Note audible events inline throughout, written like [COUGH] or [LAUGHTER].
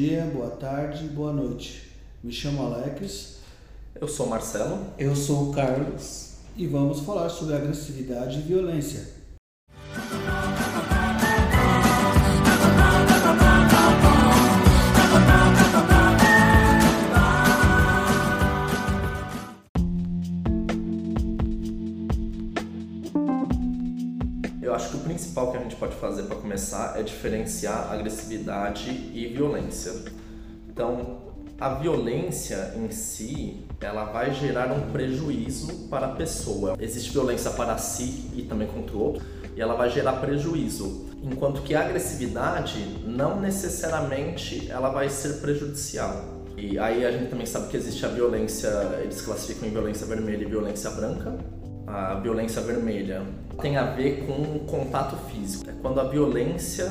dia, boa tarde, boa noite. Me chamo Alex. Eu sou Marcelo. Eu sou o Carlos. E vamos falar sobre agressividade e violência. Principal que a gente pode fazer para começar é diferenciar agressividade e violência. Então, a violência em si, ela vai gerar um prejuízo para a pessoa. Existe violência para si e também contra o outro, e ela vai gerar prejuízo. Enquanto que a agressividade não necessariamente ela vai ser prejudicial. E aí a gente também sabe que existe a violência, eles classificam em violência vermelha e violência branca. A violência vermelha tem a ver com contato físico. É quando a violência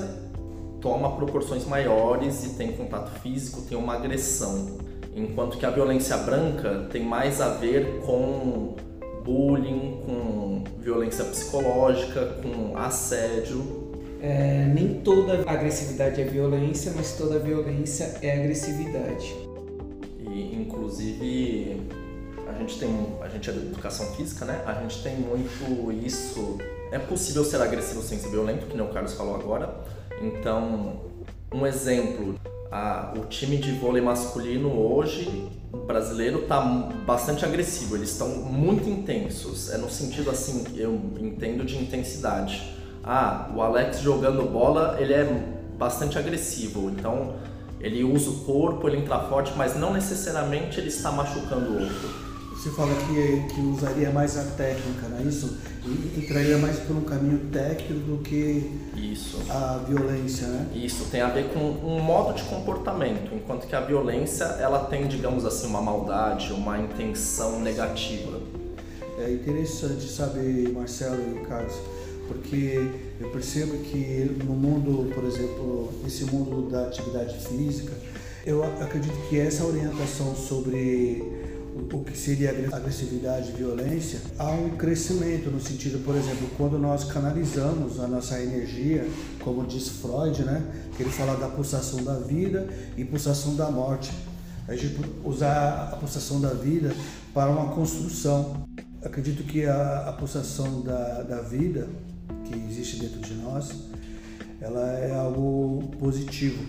toma proporções maiores e tem contato físico, tem uma agressão. Enquanto que a violência branca tem mais a ver com bullying, com violência psicológica, com assédio. É, nem toda agressividade é violência, mas toda violência é agressividade. E inclusive a gente tem a gente é da educação física, né? A gente tem muito isso. É possível ser agressivo sem ser violento, que nem o Carlos falou agora. Então, um exemplo, a, o time de vôlei masculino hoje brasileiro está bastante agressivo. Eles estão muito intensos. É no sentido assim, eu entendo de intensidade. Ah, o Alex jogando bola, ele é bastante agressivo. Então, ele usa o corpo, ele entra forte, mas não necessariamente ele está machucando o outro. Você fala que, que usaria mais a técnica, não é isso? E entraria mais por um caminho técnico do que isso. a violência, né? Isso, tem a ver com um modo de comportamento, enquanto que a violência, ela tem, digamos assim, uma maldade, uma intenção negativa. É interessante saber, Marcelo e Carlos, porque eu percebo que no mundo, por exemplo, nesse mundo da atividade física, eu acredito que essa orientação sobre o que seria agressividade e violência, há um crescimento no sentido, por exemplo, quando nós canalizamos a nossa energia, como diz Freud, né, que ele fala da pulsação da vida e pulsação da morte. A gente usar a pulsação da vida para uma construção. Acredito que a, a pulsação da, da vida, que existe dentro de nós, ela é algo positivo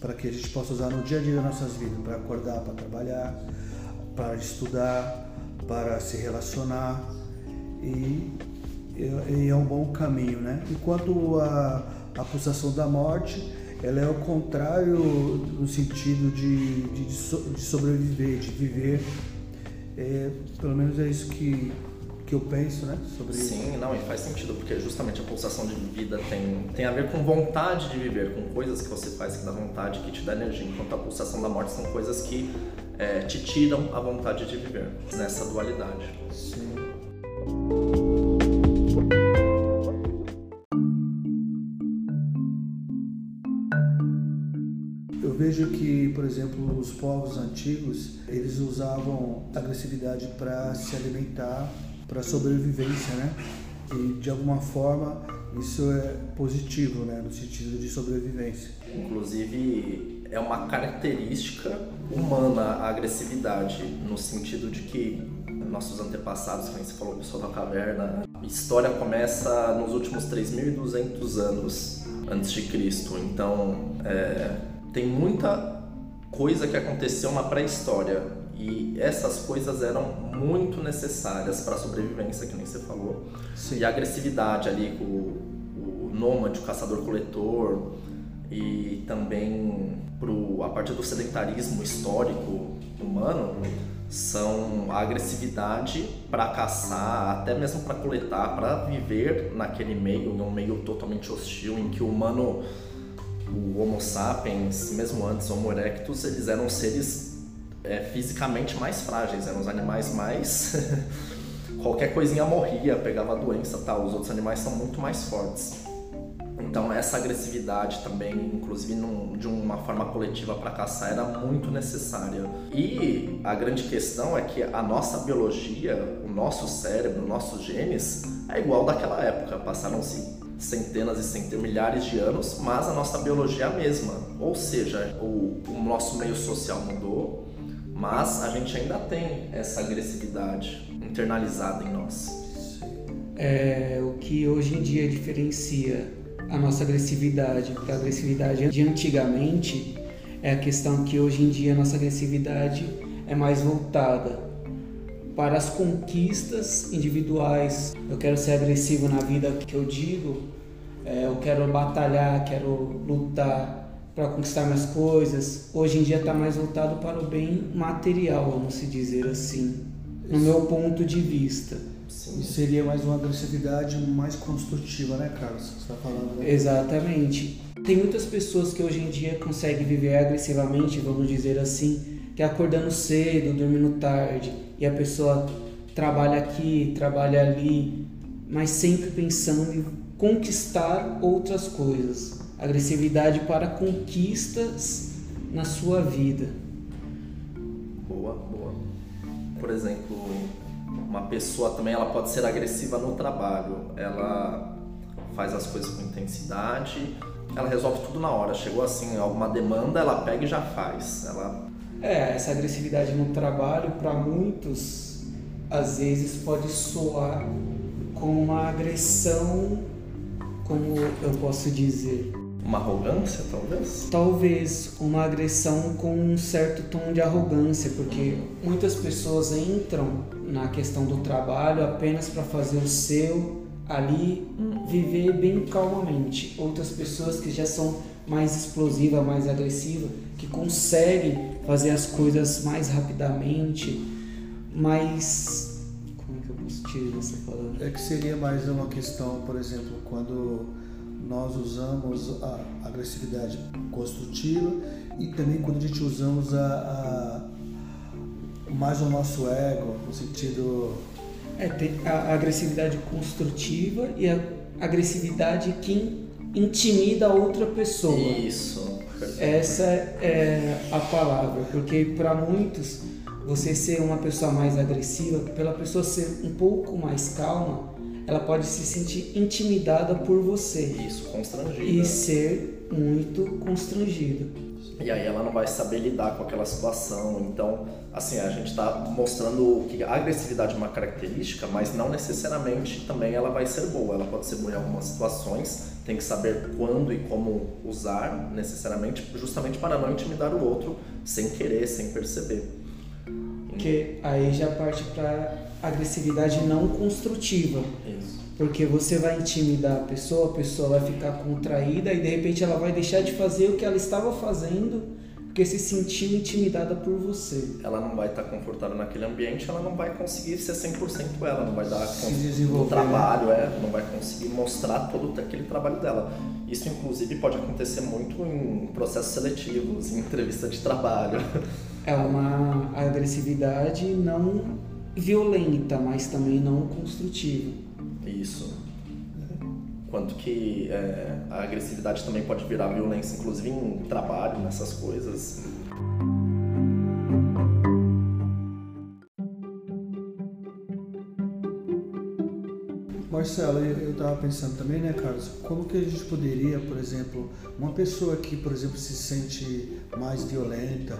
para que a gente possa usar no dia a dia das nossas vidas, para acordar, para trabalhar, para estudar, para se relacionar e, e, é um bom caminho, né? Enquanto a, a pulsação da morte, ela é o contrário no sentido de, de, de sobreviver, de viver. É, pelo menos é isso que, que eu penso, né? Sobre Sim, não, e faz sentido, porque justamente a pulsação de vida tem, tem a ver com vontade de viver, com coisas que você faz que dá vontade, que te dá energia, enquanto a pulsação da morte são coisas que é, te tiram a vontade de viver nessa dualidade. Sim. Eu vejo que, por exemplo, os povos antigos, eles usavam agressividade para se alimentar, para sobrevivência, né? E de alguma forma isso é positivo, né, no sentido de sobrevivência. Inclusive é uma característica humana a agressividade, no sentido de que nossos antepassados, como você falou, pessoal da caverna, a história começa nos últimos 3.200 anos antes de Cristo. Então, é, tem muita coisa que aconteceu na pré-história e essas coisas eram muito necessárias para a sobrevivência, que nem você falou. Sim. E a agressividade ali o, o nômade, o caçador-coletor, e também pro, a partir do sedentarismo histórico humano, são a agressividade para caçar, até mesmo para coletar, para viver naquele meio, num meio totalmente hostil, em que o humano, o Homo sapiens, mesmo antes Homo erectus, eles eram seres é, fisicamente mais frágeis, eram os animais mais. [LAUGHS] qualquer coisinha morria, pegava doença tal. Os outros animais são muito mais fortes. Então essa agressividade também, inclusive num, de uma forma coletiva para caçar, era muito necessária. E a grande questão é que a nossa biologia, o nosso cérebro, nossos genes, é igual daquela época. Passaram-se centenas e centenas, milhares de anos, mas a nossa biologia é a mesma. Ou seja, o, o nosso meio social mudou, mas a gente ainda tem essa agressividade internalizada em nós. É, o que hoje em dia diferencia a nossa agressividade, porque a agressividade de antigamente é a questão que hoje em dia a nossa agressividade é mais voltada para as conquistas individuais. Eu quero ser agressivo na vida que eu digo, é, eu quero batalhar, quero lutar para conquistar minhas coisas. Hoje em dia está mais voltado para o bem material, vamos se dizer assim, no meu ponto de vista. Sim. E seria mais uma agressividade mais construtiva, né, Carlos? Você está falando. Né? Exatamente. Tem muitas pessoas que hoje em dia conseguem viver agressivamente, vamos dizer assim, que é acordando cedo, dormindo tarde, e a pessoa trabalha aqui, trabalha ali, mas sempre pensando em conquistar outras coisas. Agressividade para conquistas na sua vida. Boa, boa. Por exemplo, uma pessoa também ela pode ser agressiva no trabalho. Ela faz as coisas com intensidade, ela resolve tudo na hora. Chegou assim, alguma demanda, ela pega e já faz. Ela é, essa agressividade no trabalho, para muitos, às vezes pode soar como uma agressão, como eu posso dizer. Uma arrogância, talvez? Talvez uma agressão com um certo tom de arrogância, porque muitas pessoas entram na questão do trabalho apenas para fazer o seu ali, viver bem calmamente. Outras pessoas que já são mais explosivas, mais agressivas, que conseguem fazer as coisas mais rapidamente, mais. Como é que eu posso tirar essa palavra? É que seria mais uma questão, por exemplo, quando nós usamos a agressividade construtiva e também quando a gente usamos a, a mais o nosso ego, no sentido. É, tem a agressividade construtiva e a agressividade que intimida a outra pessoa. Isso. Essa é a palavra, porque para muitos você ser uma pessoa mais agressiva, pela pessoa ser um pouco mais calma, ela pode se sentir intimidada por você. Isso, constrangida. E ser muito constrangida. E aí ela não vai saber lidar com aquela situação. Então, assim, a gente está mostrando que a agressividade é uma característica, mas não necessariamente também ela vai ser boa. Ela pode ser boa em algumas situações, tem que saber quando e como usar necessariamente, justamente para não intimidar o outro sem querer, sem perceber. Porque aí já parte para agressividade não construtiva. Isso. Porque você vai intimidar a pessoa, a pessoa vai ficar contraída e de repente ela vai deixar de fazer o que ela estava fazendo porque se sentiu intimidada por você. Ela não vai estar confortável naquele ambiente, ela não vai conseguir ser 100% ela, não vai dar se desenvolver, trabalho, né? é, não vai conseguir mostrar todo aquele trabalho dela. Isso inclusive pode acontecer muito em processos seletivos, em entrevista de trabalho. É uma agressividade não violenta, mas também não construtiva. Isso quanto que é, a agressividade também pode virar violência, inclusive em trabalho, nessas coisas. Marcelo, eu estava pensando também, né, Carlos, como que a gente poderia, por exemplo, uma pessoa que, por exemplo, se sente mais violenta,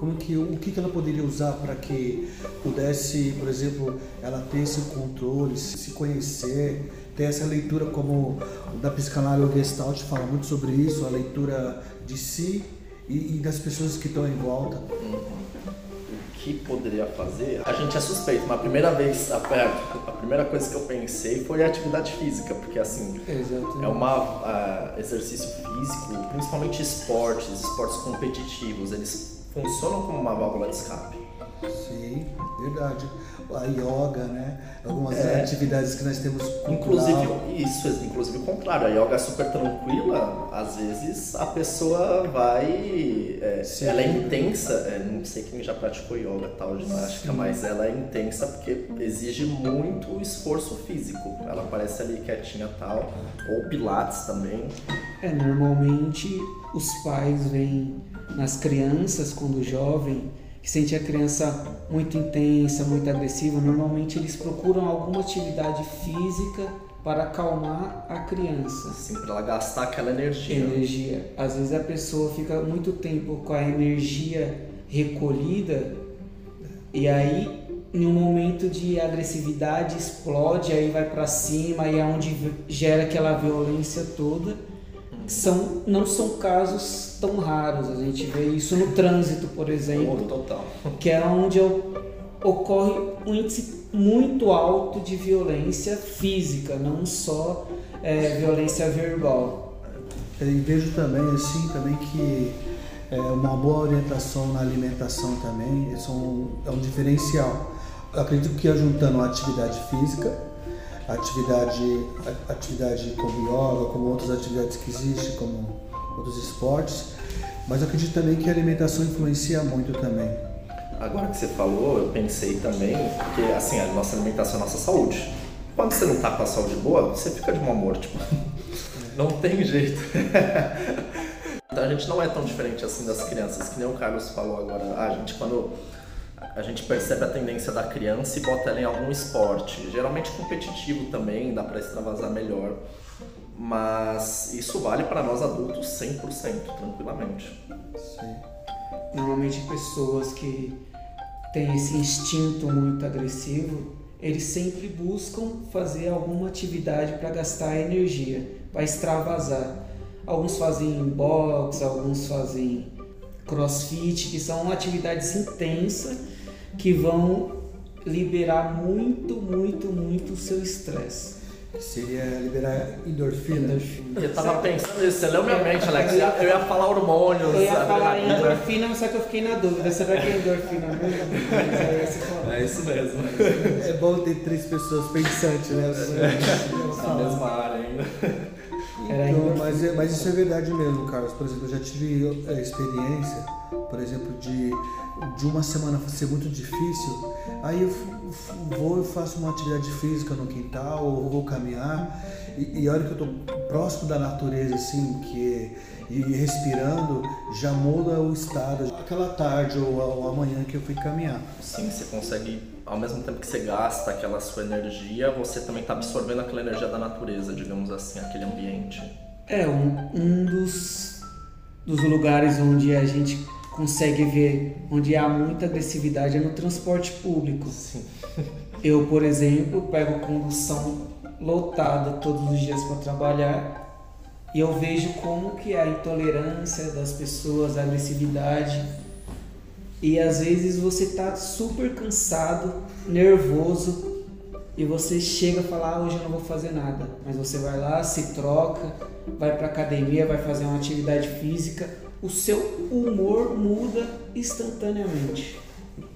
como que o que, que ela poderia usar para que pudesse, por exemplo, ela ter esse controle, se conhecer, ter essa leitura como da psicanálise Gestalt fala muito sobre isso, a leitura de si e, e das pessoas que estão em volta. Uhum. O que poderia fazer? A gente é suspeito, mas a primeira vez, a, a primeira coisa que eu pensei foi a atividade física, porque assim, Exatamente. é um uh, exercício físico, principalmente esportes, esportes competitivos, eles funcionam como uma válvula de escape. Sim, verdade a yoga, né? Algumas é. atividades que nós temos Inclusive, isso, inclusive o contrário, a yoga é super tranquila, às vezes a pessoa vai. É, ela é intensa, é, não sei quem já praticou yoga tal, ginástica, Sim. mas ela é intensa porque exige muito esforço físico. Ela parece ali quietinha tal, ou pilates também. É, normalmente os pais vêm nas crianças quando jovem que sente a criança muito intensa, muito agressiva, normalmente eles procuram alguma atividade física para acalmar a criança. Sim, para ela gastar aquela energia. Energia. Às vezes a pessoa fica muito tempo com a energia recolhida e aí em um momento de agressividade explode, aí vai para cima e é onde gera aquela violência toda. São, não são casos tão raros, a gente vê isso no trânsito, por exemplo, Total. que é onde ocorre um índice muito alto de violência física, não só é, violência verbal. E vejo também assim também que é, uma boa orientação na alimentação também são, é um diferencial. Eu acredito que juntando a atividade física, atividade, atividade como yoga, como outras atividades que existem, como outros esportes, mas eu acredito também que a alimentação influencia muito também. Agora que você falou, eu pensei também que assim, a nossa alimentação é a nossa saúde. Quando você não tá com a saúde boa, você fica de mau humor, tipo, [LAUGHS] não tem jeito. então [LAUGHS] a gente não é tão diferente assim das crianças, que nem o Carlos falou agora. A gente quando a gente percebe a tendência da criança e bota ela em algum esporte, geralmente competitivo também, dá para extravasar melhor. Mas isso vale para nós adultos 100%, tranquilamente. Sim. Normalmente pessoas que têm esse instinto muito agressivo, eles sempre buscam fazer alguma atividade para gastar energia, para extravasar. Alguns fazem boxe, alguns fazem crossfit, que são atividades intensas que vão liberar muito, muito, muito o seu estresse. Seria liberar endorfina. endorfina. Eu tava pensando nisso, você leu minha mente, Alex. Eu ia falar hormônios. Eu ia falar endorfina, só que eu fiquei na dúvida. Será que é endorfina mesmo? É isso mesmo. É bom ter três pessoas pensantes, né? Na mesma área ainda. Então, mas, é, mas isso é verdade mesmo, Carlos. Por exemplo, eu já tive a experiência, por exemplo, de de uma semana ser muito difícil, aí eu vou e faço uma atividade física no quintal, ou vou caminhar, e, e a hora que eu estou próximo da natureza, assim, que, e respirando, já muda o estado. Aquela tarde ou, ou amanhã que eu fui caminhar. Sim, você consegue, ao mesmo tempo que você gasta aquela sua energia, você também está absorvendo aquela energia da natureza, digamos assim, aquele ambiente. É, um, um dos, dos lugares onde a gente consegue ver onde há muita agressividade é no transporte público. Sim. [LAUGHS] Eu, por exemplo, pego condução lotada todos os dias para trabalhar e eu vejo como que é a intolerância das pessoas, a agressividade. E às vezes você tá super cansado, nervoso e você chega a falar ah, hoje eu não vou fazer nada, mas você vai lá, se troca, vai para academia, vai fazer uma atividade física o seu humor muda instantaneamente.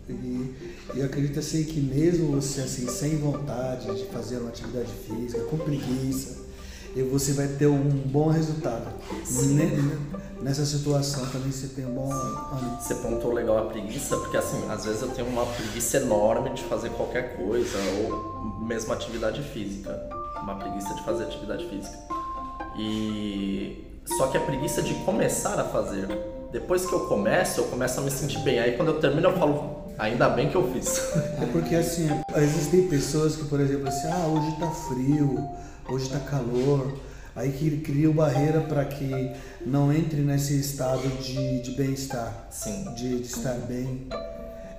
E, e acredito assim que mesmo você assim sem vontade de fazer uma atividade física, com preguiça, você vai ter um bom resultado. Nessa situação também você tem um bom ânimo. Você pontuou legal a preguiça, porque assim, às vezes eu tenho uma preguiça enorme de fazer qualquer coisa, ou mesmo atividade física. Uma preguiça de fazer atividade física. E só que a preguiça de começar a fazer. Depois que eu começo, eu começo a me sentir bem. Aí quando eu termino, eu falo, ainda bem que eu fiz. É porque assim, existem pessoas que, por exemplo, assim, ah, hoje tá frio, hoje tá calor. Aí que criam barreira para que não entre nesse estado de, de bem-estar. Sim. De, de estar bem.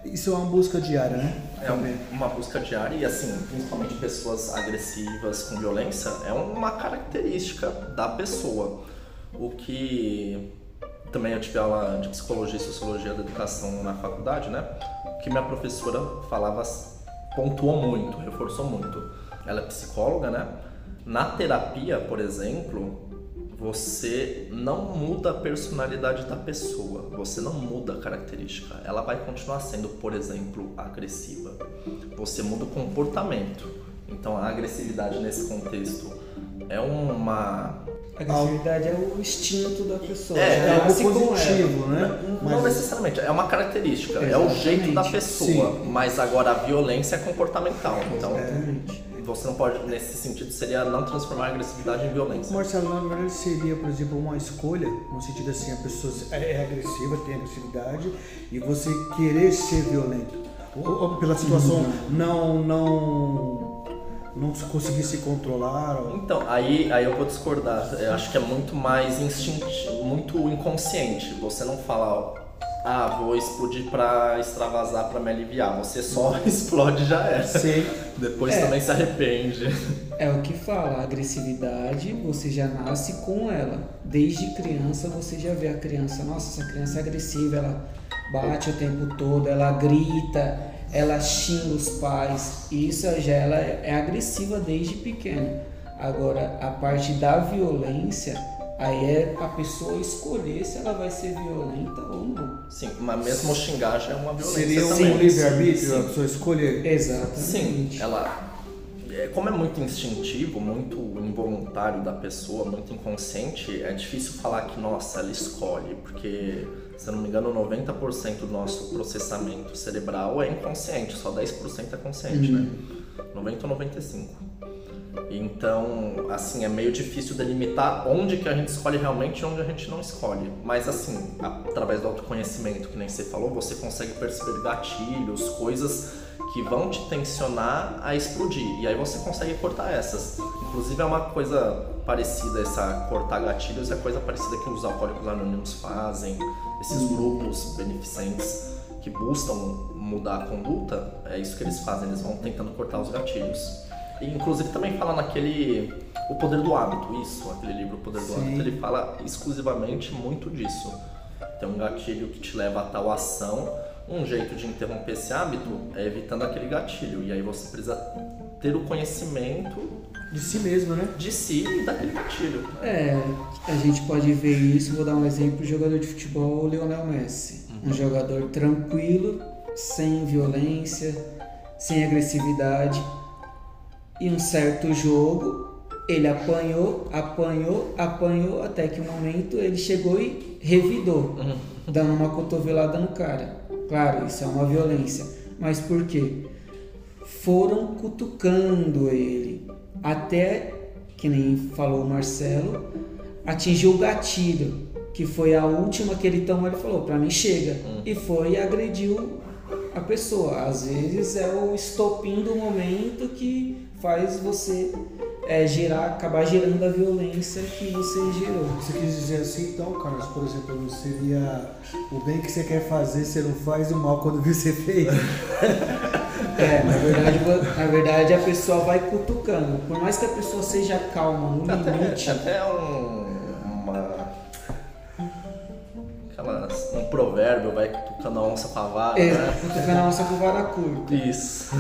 Isso é uma busca diária, né? É uma busca diária e assim, principalmente pessoas agressivas com violência, é uma característica da pessoa. O que também eu tive aula de psicologia e sociologia da educação na faculdade, né? Que minha professora falava, pontuou muito, reforçou muito. Ela é psicóloga, né? Na terapia, por exemplo, você não muda a personalidade da pessoa, você não muda a característica. Ela vai continuar sendo, por exemplo, agressiva. Você muda o comportamento. Então a agressividade nesse contexto é uma a agressividade é o instinto da pessoa. É, é algo positivo, né? Não, não necessariamente, é uma característica, Exatamente. é o jeito da pessoa. Sim. Mas agora a violência é comportamental. Então, Exatamente. você não pode, nesse sentido, seria não transformar a agressividade em violência. Marcelo, na verdade seria, por exemplo, uma escolha, no sentido assim, a pessoa é, é agressiva, tem agressividade, e você querer ser violento. Ou, ou pela situação uhum. não, não não conseguir se controlar? Ou... Então, aí, aí eu vou discordar. Eu acho que é muito mais instintivo, muito inconsciente. Você não fala, ah, vou explodir para extravasar, para me aliviar. Você só [LAUGHS] explode e já era. Sim. Depois é. também se arrepende. É o que fala, a agressividade você já nasce com ela. Desde criança você já vê a criança, nossa, essa criança é agressiva, ela bate o tempo todo, ela grita, ela xinga os pais. Isso já ela é agressiva desde pequena. Agora, a parte da violência Aí é a pessoa escolher se ela vai ser violenta ou não. Sim, mas mesmo xingar já é uma violência. Seria um livre-arbítrio a pessoa escolher. Exatamente. Sim, ela. É, como é muito instintivo, muito involuntário da pessoa, muito inconsciente, é difícil falar que, nossa, ela escolhe, porque, se eu não me engano, 90% do nosso processamento cerebral é inconsciente, só 10% é consciente, uhum. né? 90 ou 95%. Então, assim, é meio difícil delimitar onde que a gente escolhe realmente e onde a gente não escolhe. Mas, assim, através do autoconhecimento, que nem você falou, você consegue perceber gatilhos, coisas que vão te tensionar a explodir. E aí você consegue cortar essas. Inclusive, é uma coisa parecida, essa cortar gatilhos, é coisa parecida que os alcoólicos anônimos fazem, esses grupos beneficentes que buscam mudar a conduta, é isso que eles fazem, eles vão tentando cortar os gatilhos. E, inclusive também fala naquele O Poder do Hábito, isso, aquele livro O Poder do Sim. Hábito, ele fala exclusivamente muito disso. Tem um gatilho que te leva a tal ação, um jeito de interromper esse hábito é evitando aquele gatilho. E aí você precisa ter o conhecimento de si mesmo, né? De si e daquele gatilho. É, a gente pode ver isso, vou dar um exemplo, o jogador de futebol, o Lionel Messi. Uhum. Um jogador tranquilo, sem violência, sem agressividade em um certo jogo, ele apanhou, apanhou, apanhou, até que um momento ele chegou e revidou, uhum. dando uma cotovelada no cara. Claro, isso é uma violência. Mas por quê? Foram cutucando ele até, que nem falou o Marcelo, atingiu o gatilho, que foi a última que ele tomou. Ele falou: para mim chega. Uhum. E foi e agrediu a pessoa. Às vezes é o estopim do momento que faz você é, gerar, acabar gerando a violência que você gerou. Você quis dizer assim, então, Carlos, por exemplo, seria o bem que você quer fazer, você não faz o mal quando você fez. [LAUGHS] é, na verdade, na verdade a pessoa vai cutucando. Por mais que a pessoa seja calma no limite. Até, até um, uma aquelas, um provérbio, vai cutucando a onça com a vara, é, né? cutucando a onça com vara curta. Isso.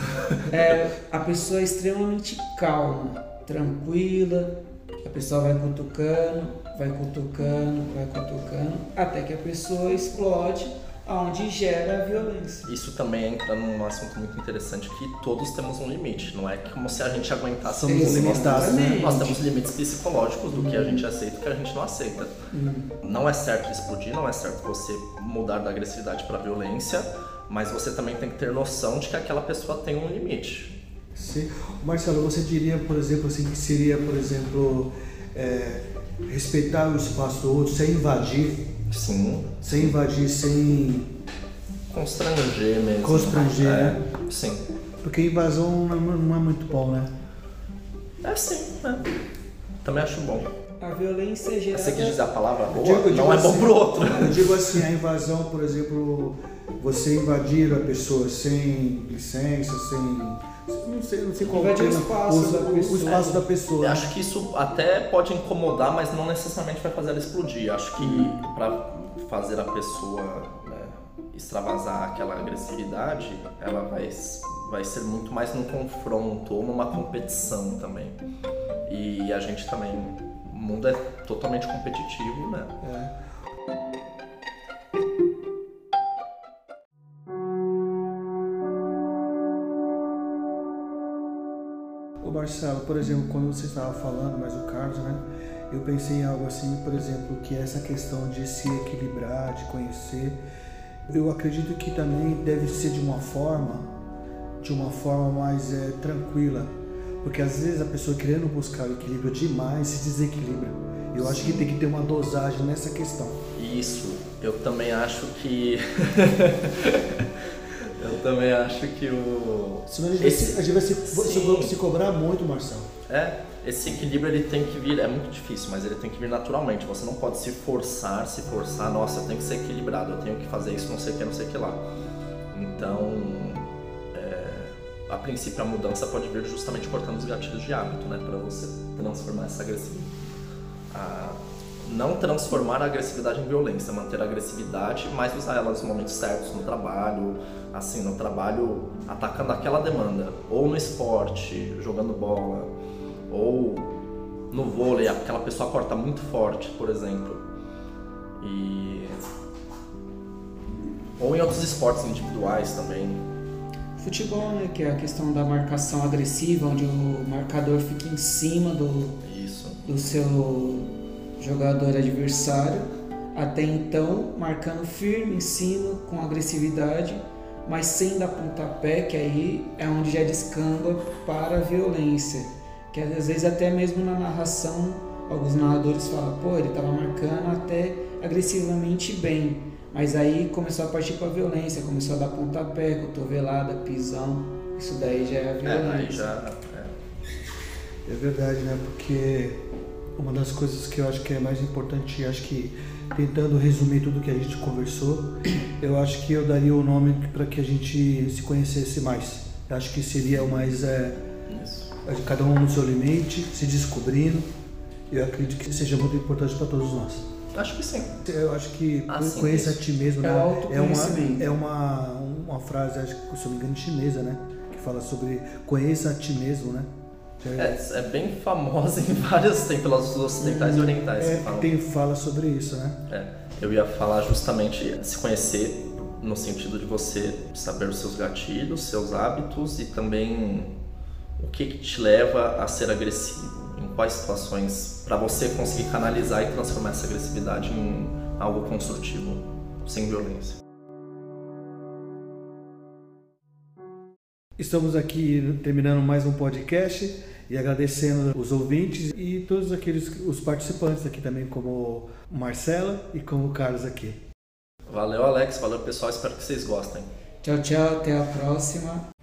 É, a pessoa é extremamente calma, tranquila, a pessoa vai cutucando, vai cutucando, vai cutucando, até que a pessoa explode onde gera a violência. Isso também entra num assunto muito interessante que todos temos um limite, não é como se a gente aguentasse Somos limitados, né? Nós temos limites psicológicos do que a gente aceita e do que a gente não aceita. Uhum. Não é certo explodir, não é certo você mudar da agressividade para violência, mas você também tem que ter noção de que aquela pessoa tem um limite. Sim. Marcelo, você diria, por exemplo, assim, que seria, por exemplo, é, respeitar o espaço do outro sem invadir Sim. Sem invadir, sem. Constranger mesmo. Constranger, é, né? Sim. Porque invasão não é, não é muito bom, né? É sim, né? Também acho bom. A violência é gerada... Você quis dizer a palavra boa? Digo, digo não assim, é bom assim, pro outro. Eu digo assim, a invasão, por exemplo, você invadir a pessoa sem licença, sem não sei, não sei qual é o espaço, o, da o, o espaço da pessoa. Eu acho que isso até pode incomodar, mas não necessariamente vai fazer ela explodir. Acho que para fazer a pessoa né, extravasar aquela agressividade, ela vai, vai ser muito mais num confronto ou numa competição também. E a gente também, o mundo é totalmente competitivo, né? É. Marcelo, por exemplo, quando você estava falando, mas o Carlos, né? Eu pensei em algo assim, por exemplo, que essa questão de se equilibrar, de conhecer, eu acredito que também deve ser de uma forma, de uma forma mais é, tranquila, Porque às vezes a pessoa querendo buscar o equilíbrio demais se desequilibra. Eu acho que tem que ter uma dosagem nessa questão. Isso, eu também acho que. [LAUGHS] eu também acho que o. Senão a gente, esse... vai, se, a gente vai se, se, cobrar muito, Marcelo. É, esse equilíbrio ele tem que vir, é muito difícil, mas ele tem que vir naturalmente. Você não pode se forçar, se forçar, nossa, eu tenho que ser equilibrado, eu tenho que fazer isso, não sei o que, não sei o que lá. Então, é, a princípio a mudança pode vir justamente cortando os gatilhos de hábito, né, para você transformar essa agressividade. A, não transformar a agressividade em violência, manter a agressividade, mas usar ela nos momentos certos no trabalho, assim, no trabalho atacando aquela demanda, ou no esporte, jogando bola, ou no vôlei, aquela pessoa corta muito forte, por exemplo. E ou em outros esportes individuais também. Futebol, né, que é a questão da marcação agressiva, onde o marcador fica em cima do Isso. do seu jogador adversário, até então marcando firme em cima com agressividade, mas sem dar pontapé, que aí é onde já descamba para a violência que às vezes até mesmo na narração alguns narradores falam, pô, ele estava marcando até agressivamente bem, mas aí começou a partir para a violência, começou a dar pontapé, cotovelada, pisão, isso daí já é a violência. É, aí já é. é verdade, né? Porque uma das coisas que eu acho que é mais importante, acho que tentando resumir tudo que a gente conversou, eu acho que eu daria o nome para que a gente se conhecesse mais. Eu acho que seria o mais é, cada um no seu limite, se descobrindo. Eu acredito que seja muito importante para todos nós. Acho que sim. Eu acho que assim conheça a ti mesmo, é né? É uma, é uma, uma frase, acho que se não me engano, chinesa, né? Que fala sobre conheça a ti mesmo, né? É, é bem famosa [LAUGHS] em vários, tem ocidentais e orientais. É, tem fala sobre isso, né? É, eu ia falar justamente se conhecer no sentido de você saber os seus gatilhos, seus hábitos e também o que, que te leva a ser agressivo? Em quais situações para você conseguir canalizar e transformar essa agressividade em algo construtivo, sem violência? Estamos aqui terminando mais um podcast e agradecendo os ouvintes e todos aqueles os participantes aqui também, como Marcela e como Carlos aqui. Valeu, Alex. Valeu, pessoal. Espero que vocês gostem. Tchau, tchau. Até a próxima.